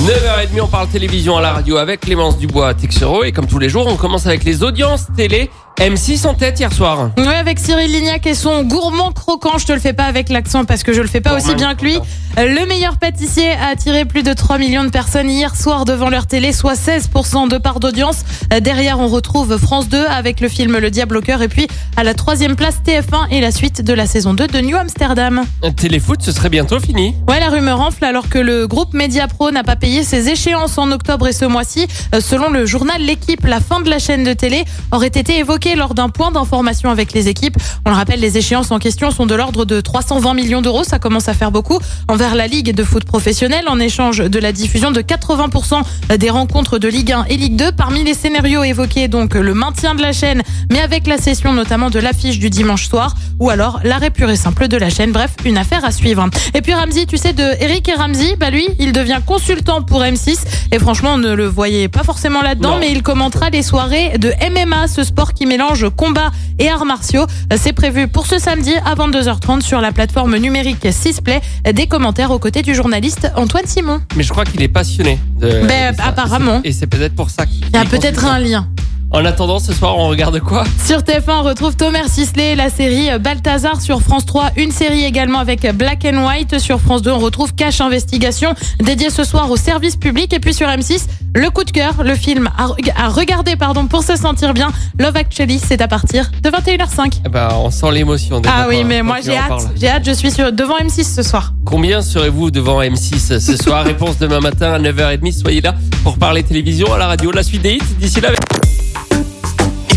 9h30, on parle télévision à la radio avec Clémence Dubois à Texero. Et comme tous les jours, on commence avec les audiences télé. M6 en tête hier soir. Ouais, avec Cyril Lignac et son gourmand croquant. Je te le fais pas avec l'accent parce que je le fais pas aussi bien que lui. croquant. Le meilleur pâtissier a attiré plus de 3 millions de personnes hier soir devant leur télé, soit 16% de part d'audience. Euh, Derrière, on retrouve France 2 avec le film Le Diable au cœur. Et puis, à la troisième place, TF1 et la suite de la saison 2 de New Amsterdam. Téléfoot, ce serait bientôt fini. Ouais, la rumeur enfle alors que le groupe Mediapro n'a pas payé ses échéances en octobre et ce mois-ci. Euh, Selon le journal L'équipe, la fin de la chaîne de télé aurait été évoquée lors d'un point d'information avec les équipes. On le rappelle, les échéances en question sont de l'ordre de 320 millions d'euros. Ça commence à faire beaucoup envers la Ligue de foot professionnel en échange de la diffusion de 80% des rencontres de Ligue 1 et Ligue 2. Parmi les scénarios évoqués, donc le maintien de la chaîne, mais avec la cession notamment de l'affiche du dimanche soir ou alors l'arrêt pur et simple de la chaîne. Bref, une affaire à suivre. Et puis Ramsey, tu sais, de Eric et Ramsey, bah lui, il devient consultant pour M6 et franchement, on ne le voyait pas forcément là-dedans, mais il commentera les soirées de MMA, ce sport qui mélange combat et arts martiaux. C'est prévu pour ce samedi à 22h30 sur la plateforme numérique 6play. Des commentaires aux côtés du journaliste Antoine Simon. Mais je crois qu'il est passionné. De, Ben, de apparemment. Et c'est peut-être pour ça qu'il Il y a peut-être un lien. En attendant, ce soir, on regarde quoi Sur TF1, on retrouve Thomas Sisley, la série Balthazar sur France 3, une série également avec Black and White. Sur France 2, on retrouve Cash Investigation, dédié ce soir au service public. Et puis sur M6, le coup de cœur, le film à, reg- à regarder pardon, pour se sentir bien. Love Actually, c'est à partir de 21h05. Eh ben, on sent l'émotion. déjà Ah oui, mais moi j'ai hâte, j'ai hâte, je suis sur, devant M6 ce soir. Combien serez-vous devant M6 ce soir? Réponse demain matin à 9h30. Soyez là pour parler télévision à la radio. La suite des hits d'ici là.